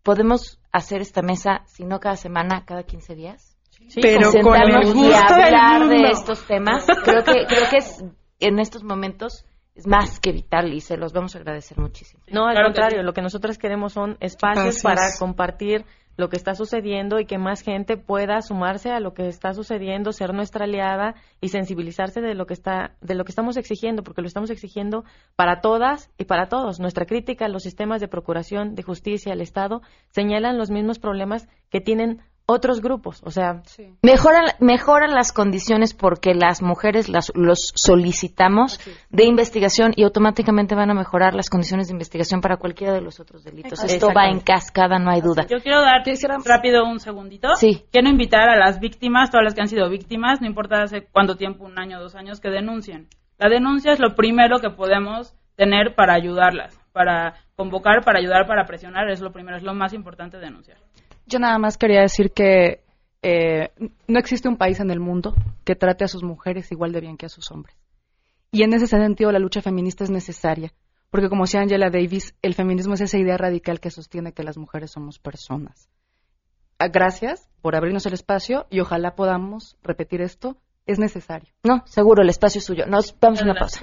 ¿Podemos hacer esta mesa, si no cada semana, cada 15 días? Pero con el Sentarnos y del hablar de estos temas. Creo que, creo que es, en estos momentos es más que vital y se los vamos a agradecer muchísimo. No, al Claro contrario, sí. lo que nosotros queremos son espacios Espacios. para compartir lo que está sucediendo y que más gente pueda sumarse a lo que está sucediendo, ser nuestra aliada y sensibilizarse de lo que está de lo que estamos exigiendo, porque lo estamos exigiendo para todas y para todos. Nuestra crítica a los sistemas de procuración de justicia al Estado señalan los mismos problemas que tienen otros grupos, o sea, Mejoran, mejoran las condiciones porque las mujeres las, los solicitamos de investigación y automáticamente van a mejorar las condiciones de investigación para cualquiera de los otros delitos. Esto va en cascada, no hay duda. Yo quiero dar rápido un segundito. Sí. Quiero invitar a las víctimas, todas las que han sido víctimas, no importa hace cuánto tiempo, un año, dos años, que denuncien. La denuncia es lo primero que podemos tener para ayudarlas, para convocar, para ayudar, para presionar, es lo primero, es lo más importante denunciar. Yo nada más quería decir que eh, no existe un país en el mundo que trate a sus mujeres igual de bien que a sus hombres. Y en ese sentido la lucha feminista es necesaria, porque como decía Angela Davis, el feminismo es esa idea radical que sostiene que las mujeres somos personas. Ah, Gracias por abrirnos el espacio y ojalá podamos repetir esto. Es necesario. No, seguro, el espacio es suyo. Nos vamos a una pausa.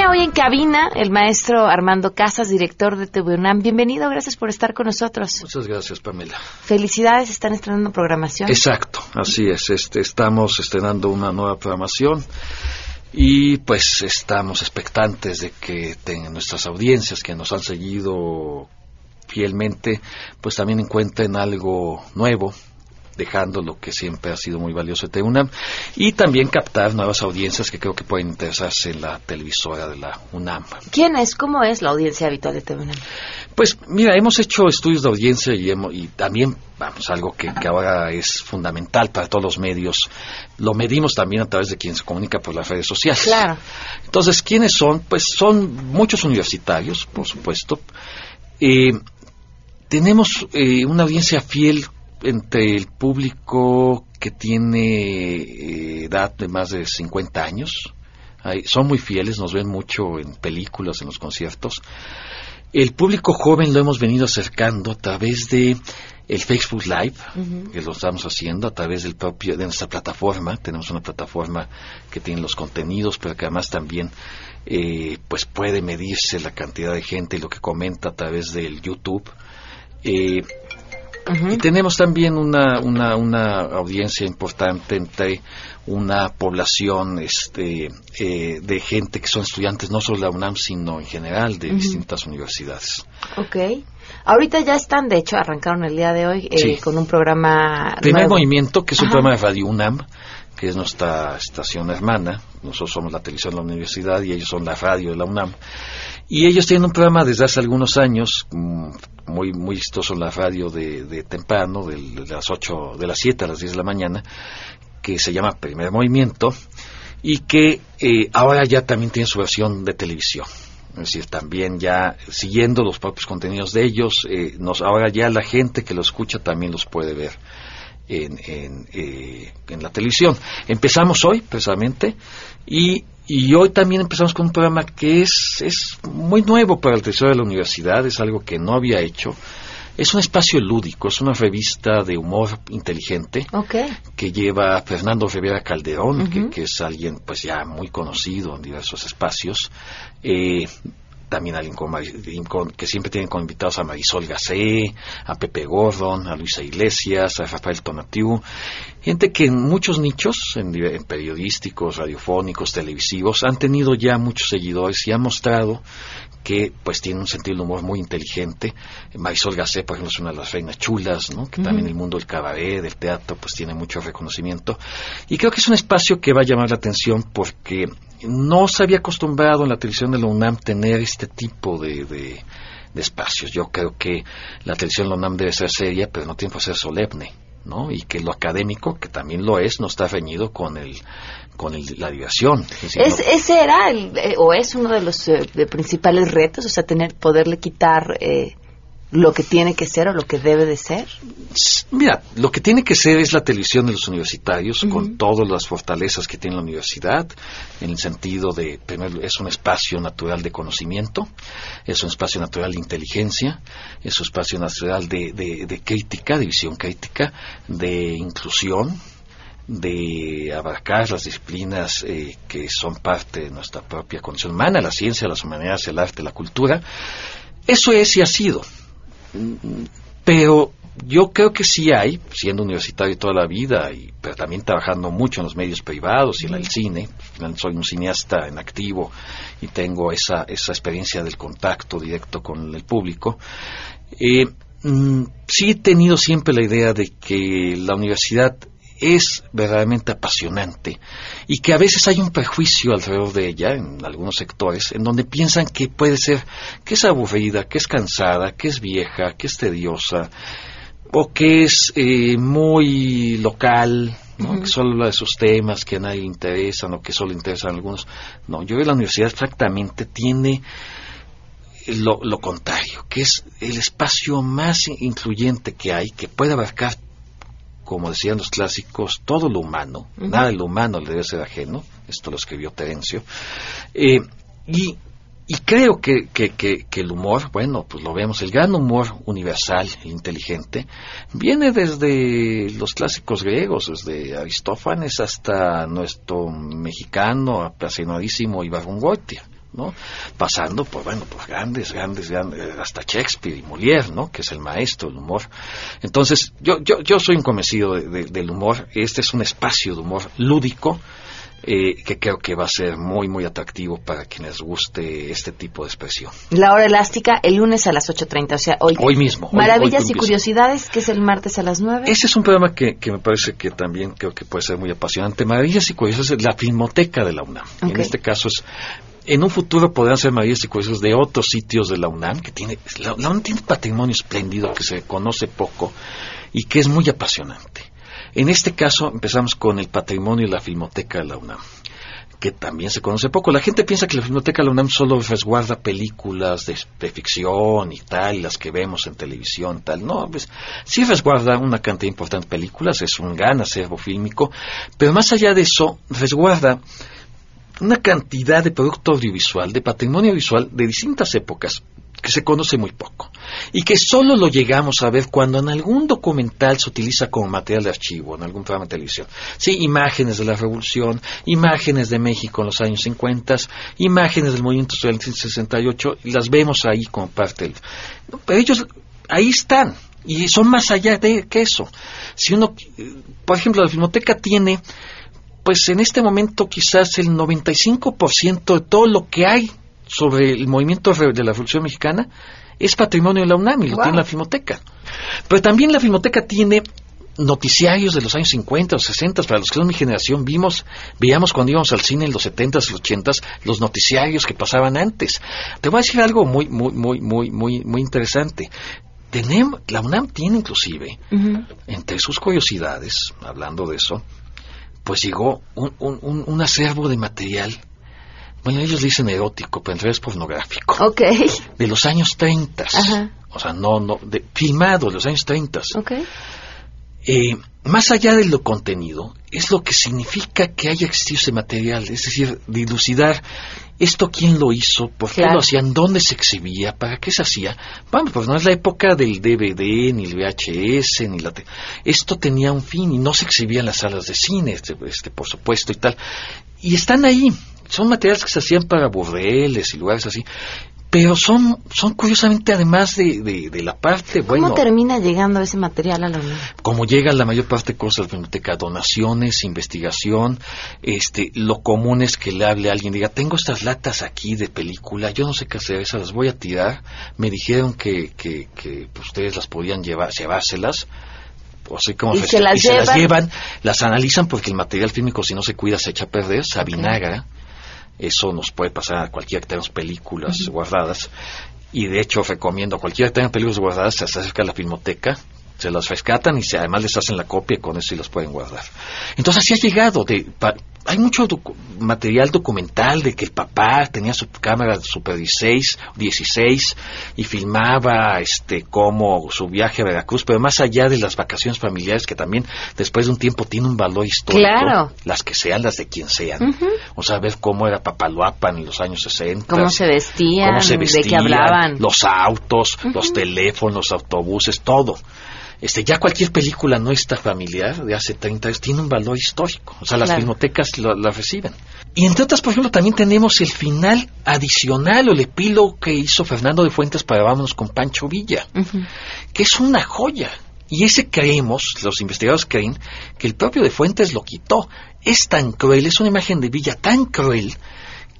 Acompaña hoy en cabina el maestro Armando Casas, director de TV UNAM. Bienvenido, gracias por estar con nosotros. Muchas gracias, Pamela. Felicidades, están estrenando programación. Exacto, así es. Este, estamos estrenando una nueva programación y pues estamos expectantes de que nuestras audiencias que nos han seguido fielmente, pues también encuentren algo nuevo dejando lo que siempre ha sido muy valioso de UNAM y también captar nuevas audiencias que creo que pueden interesarse en la televisora de la UNAM. ¿Quién es? ¿Cómo es la audiencia habitual de TV UNAM? Pues mira, hemos hecho estudios de audiencia y, hemos- y también, vamos, algo que, que ahora es fundamental para todos los medios, lo medimos también a través de quien se comunica por las redes sociales. Claro. Entonces, ¿quiénes son? Pues son muchos universitarios, por supuesto. Eh, tenemos eh, una audiencia fiel entre el público que tiene eh, edad de más de 50 años. Son muy fieles, nos ven mucho en películas, en los conciertos. El público joven lo hemos venido acercando a través de el Facebook Live, que lo estamos haciendo a través del propio de nuestra plataforma. Tenemos una plataforma que tiene los contenidos, pero que además también eh, pues puede medirse la cantidad de gente y lo que comenta a través del YouTube. Eh, y tenemos también una, una, una audiencia importante entre una población este, eh, de gente que son estudiantes no solo de la UNAM, sino en general de distintas universidades. Ok. Ahorita ya están, de hecho, arrancaron el día de hoy eh, Sí. con un programa Primer nuevo. Movimiento, que es un programa de Radio UNAM, que es nuestra estación hermana. Nosotros somos la televisión de la universidad y ellos son la radio de la UNAM. Y ellos tienen un programa desde hace algunos años, mm, muy muy vistoso en la radio de, de temprano, de, las 8, de las 7 a las 10 de la mañana, que se llama Primer Movimiento, y que eh, ahora ya también tiene su versión de televisión. Es decir, también ya siguiendo los propios contenidos de ellos, eh, nos, ahora ya la gente que lo escucha también los puede ver en, en, eh, en la televisión. Empezamos hoy, precisamente, y, y hoy también empezamos con un programa que es, es muy nuevo para el Tesoro de la Universidad, es algo que no había hecho. Es un espacio lúdico, es una revista de humor inteligente que lleva Fernando Rivera Calderón, que es alguien pues ya muy conocido en diversos espacios. Eh, también alguien con con- que siempre tienen como invitados a Marisol Gacé, a Pepe Gordon, a Luisa Iglesias, a Rafael Tonatiu, gente que en muchos nichos, en, en periodísticos, radiofónicos, televisivos, han tenido ya muchos seguidores y han mostrado que pues tiene un sentido del humor muy inteligente. Marisol Gacé, por ejemplo, es una de las reinas chulas, ¿no? que también el mundo del cabaret, del teatro, pues tiene mucho reconocimiento. Y creo que es un espacio que va a llamar la atención porque no se había acostumbrado en la televisión de la UNAM tener este tipo de, de, de espacios. Yo creo que la televisión de la UNAM debe ser seria, pero no tiene que ser solemne. ¿no? y que lo académico, que también lo es, no está reñido con el con el, la diversión. Es decir, Es- no- ese era el, eh, o es uno de los eh, de principales retos, o sea, tener poderle quitar eh, lo que tiene que ser o lo que debe de ser. Mira, lo que tiene que ser es la televisión de los universitarios, con todas las fortalezas que tiene la universidad, en el sentido de, primero, es un espacio natural de conocimiento, es un espacio natural de inteligencia, es un espacio natural de, de- de crítica, de visión crítica, de inclusión, de abarcar las disciplinas eh, que son parte de nuestra propia condición humana, la ciencia, las humanidades, el arte, la cultura. Eso es y ha sido. Pero yo creo que sí hay, siendo universitario toda la vida, y, pero también trabajando mucho en los medios privados y en el cine. Soy un cineasta en activo y tengo esa, esa experiencia del contacto directo con el público. Eh, mm, sí he tenido siempre la idea de que la universidad es verdaderamente apasionante y que a veces hay un prejuicio alrededor de ella en algunos sectores en donde piensan que puede ser que es aburrida, que es cansada, que es vieja, que es tediosa o que es eh, muy local, ¿no? Que solo habla de sus temas que a nadie le interesan o que solo interesan a algunos. No, yo que la universidad exactamente tiene lo, lo contrario, que es el espacio más influyente que hay, que puede abarcar, como decían los clásicos, todo lo humano, nada de lo humano le debe ser ajeno, esto lo escribió Terencio, eh, y, y creo que, que, que, que el humor, bueno, pues lo vemos, el gran humor universal, el inteligente, viene desde los clásicos griegos, desde Aristófanes hasta nuestro mexicano apasionadísimo Ibargüengoitia. ¿No? Pasando por, bueno, por grandes, grandes, grandes, hasta Shakespeare y Molière, ¿no? Que es el maestro del humor. Entonces, yo, yo, yo soy un convencido de- de- del humor. Este es un espacio de humor lúdico, eh, que creo que va a ser muy, muy atractivo para quienes guste este tipo de expresión. La hora elástica el lunes a las 8.30, o sea, hoy. Hoy mismo. Maravillas hoy y curiosidades, que es el martes a las 9. Ese es un programa que, que me parece que también creo que puede ser muy apasionante. Maravillas y Curiosidades es la filmoteca de la UNAM. En este caso es, en un futuro podrán ser Maravillas y Curiosidades de otros sitios de la UNAM, que tiene, la, UNAM tiene un patrimonio espléndido que se conoce poco y que es muy apasionante. En este caso empezamos con el patrimonio de la filmoteca de la UNAM que también se conoce poco. La gente piensa que la Filmoteca de la UNAM solo resguarda películas de, de ficción y tal, las que vemos en televisión, tal. No, pues sí resguarda una cantidad importante de películas, es un gran acervo fílmico, pero más allá de eso, resguarda una cantidad de producto audiovisual, de patrimonio visual de distintas épocas que se conoce muy poco y que solo lo llegamos a ver cuando en algún documental se utiliza como material de archivo, en algún programa de televisión. Sí, imágenes de la revolución, imágenes de México en los años 50, imágenes del movimiento estudiantil 68, y las vemos ahí como parte del... Pero ellos ahí están y son más allá de que eso. Si uno, eh, por ejemplo, la filmoteca tiene pues en este momento quizás el 95% de todo lo que hay sobre el movimiento de la Revolución Mexicana es patrimonio de la UNAM y lo Wow. tiene la Filmoteca. Pero también la Filmoteca tiene noticiarios de los años 50 o 60, para los que son mi generación, vimos, veíamos cuando íbamos al cine en los 70s y los 80s, los noticiarios que pasaban antes. Te voy a decir algo muy, muy, muy, muy, muy, muy interesante. Tenemos, la UNAM tiene inclusive, entre sus curiosidades, hablando de eso, pues llegó un, un, un, un acervo de material, bueno, ellos dicen erótico, pero en realidad es pornográfico, Ok. de los años 30, Ajá. o sea, no, no, de, filmado de los años 30. Ok. Eh, más allá de lo contenido, es lo que significa que haya existido ese material, es decir, dilucidar esto quién lo hizo, por qué Claro. lo hacían, dónde se exhibía, para qué se hacía. Bueno, pues no es la época del DVD, ni el VHS, ni la... te- Esto tenía un fin y no se exhibía en las salas de cine, este, este, por supuesto, y tal. Y están ahí, son materiales que se hacían para burdeles y lugares así. Pero son, son curiosamente, además de, de, de la parte, bueno, ¿Cómo termina llegando ese material a la UNAM? como llega la mayor parte de cosas a la biblioteca, donaciones, investigación, este, lo común es que le hable a alguien, diga, tengo estas latas aquí de película, yo no sé qué hacer, esas las voy a tirar, me dijeron que, que, que pues, ustedes las podían llevar, llevárselas, o sea, como Y se las y se las llevan. las analizan porque el material fílmico si no se cuida se echa a perder, se avinagra, eso nos puede pasar a cualquiera que tenga películas guardadas. Y de hecho recomiendo a cualquiera que tenga películas guardadas, se acerca a la filmoteca, se las rescatan y se, además les hacen la copia y con eso sí las pueden guardar. Entonces así ha llegado. De, pa- hay mucho docu- material documental de que el papá tenía su cámara Super 16, 16 y filmaba este como su viaje a Veracruz, pero más allá de las vacaciones familiares que también después de un tiempo tiene un valor histórico, Claro. las que sean las de quien sean. O sea, ver cómo era Papaloapan en los años 60. Cómo se vestían, cómo se de qué vestían, hablaban. Los autos, los teléfonos, los autobuses, todo. Este, ya cualquier película nuestra familiar de hace 30 años tiene un valor histórico. O sea, las Claro. lo- la reciben. Y entre otras, por ejemplo, también tenemos el final adicional o el epílogo que hizo Fernando de Fuentes para Vámonos con Pancho Villa que es una joya. Y ese creemos, los investigadores creen, que el propio de Fuentes lo quitó. Es tan cruel, es una imagen de Villa tan cruel,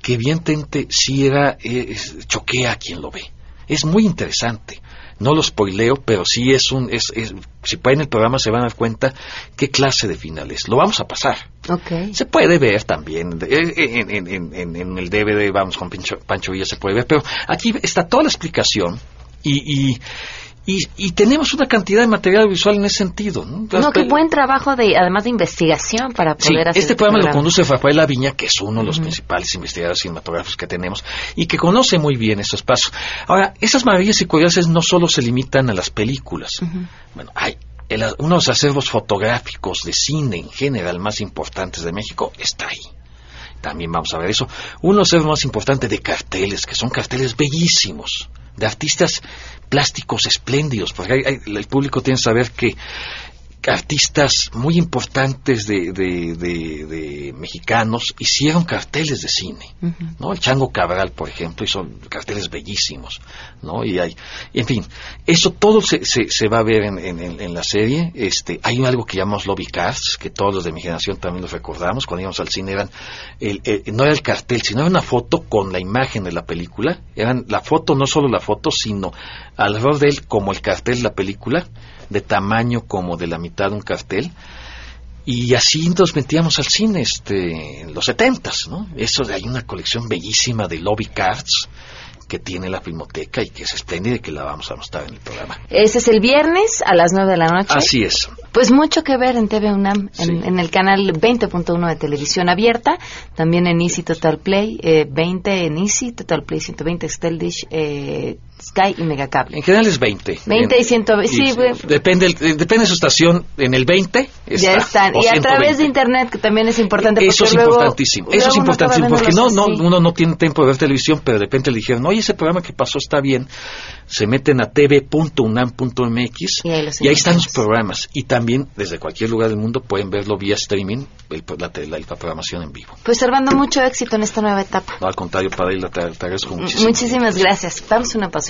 que evidentemente sí era, eh, choquea a quien lo ve. Es muy interesante. No lo spoileo, pero sí es un, es, es- si pueden el programa se van a dar cuenta qué clase de final es. Lo vamos a pasar. Ok. Se puede ver también eh, en, en- en- en- en el DVD, vamos con Pancho, Pancho Villa se puede ver, pero aquí está toda la explicación y, y, y, y tenemos una cantidad de material visual en ese sentido. ¿no? No, qué buen trabajo de, además de investigación para Sí, poder hacer este programa lo conduce Rafael Aviña, que es uno de los principales investigadores cinematográficos que tenemos y que conoce muy bien estos pasos. Ahora, esas maravillas y curiosidades no solo se limitan a las películas. Bueno, hay el- uno de los acervos fotográficos de cine en general más importantes de México está ahí. También vamos a ver eso. Uno de los acervos más importantes de carteles, que son carteles bellísimos, de artistas plásticos espléndidos, porque hay- el público tiene que saber que artistas muy importantes de, de- de- de mexicanos hicieron carteles de cine, ¿no? El Chango Cabral, por ejemplo, hizo carteles bellísimos, ¿no? Y hay, en fin, eso todo se, se, se va a ver en, en- en- en la serie. Este, hay algo que llamamos lobby cards, que todos los de mi generación también los recordamos, cuando íbamos al cine eran, el- el- no era el cartel, sino era una foto con la imagen de la película, eran la foto, no solo la foto, sino alrededor de él como el cartel de la película, de tamaño como de la mitad de un cartel, y así nos metíamos al cine este, en los setentas, ¿no? Eso de- hay una colección bellísima de lobby cards que tiene la filmoteca y que es espléndida y que la vamos a mostrar en el programa. Ese es el viernes a las 9 de la noche. Así es. Pues mucho que ver en TV UNAM, en, Sí. en el canal 20.1 de televisión abierta, también en Easy Total Play, eh, 20 en Easy, Total Play 120, Excel Dish, eh, Sky y Megacable. En general es 20. 20 y En- 120, sí, güey. Depende, eh, depende de su estación. En el 20 ya está, están. o Y a 120. través de internet, que también es importante. Eso es luego- importantísimo. Eso luego es uno acaba importantísimo porque no, no, así. uno no tiene tiempo de ver televisión, pero de repente le dijeron, oye, ese programa que pasó está bien. Se meten a tv.unam.mx Y ahí y ahí están los programas. Y también desde cualquier lugar del mundo pueden verlo vía streaming, el- la, la- la programación en vivo. Pues Servando, mucho éxito en esta nueva etapa. No, al contrario, para él te, te agradezco muchísimo. Muchísimas gracias. Vamos a una pausa.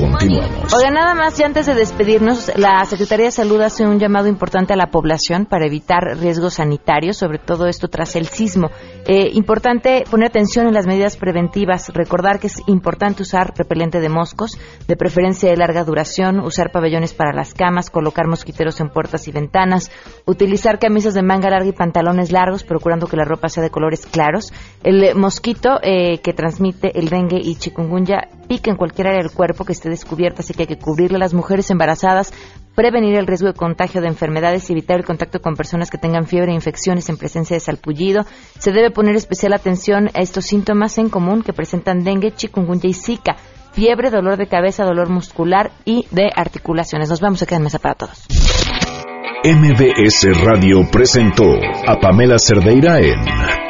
Continuamos. Oiga, nada más, y antes de despedirnos, la Secretaría de Salud hace un llamado importante a la población para evitar riesgos sanitarios, sobre todo esto tras el sismo. Eh, importante poner atención en las medidas preventivas, recordar que es importante usar repelente de moscos, de preferencia de larga duración, usar pabellones para las camas, colocar mosquiteros en puertas y ventanas, utilizar camisas de manga larga y pantalones largos, procurando que la ropa sea de colores claros. El mosquito eh, que transmite el dengue y chikungunya pica en cualquier área del cuerpo que esté descubierta, así que hay que cubrirle a las mujeres embarazadas, prevenir el riesgo de contagio de enfermedades y evitar el contacto con personas que tengan fiebre e infecciones en presencia de salpullido. Se debe poner especial atención a estos síntomas en común que presentan dengue, chikungunya y zika. Fiebre, dolor de cabeza, dolor muscular y de articulaciones. Nos vamos a quedar en mesa para todos. MBS Radio presentó a Pamela Cerdeira en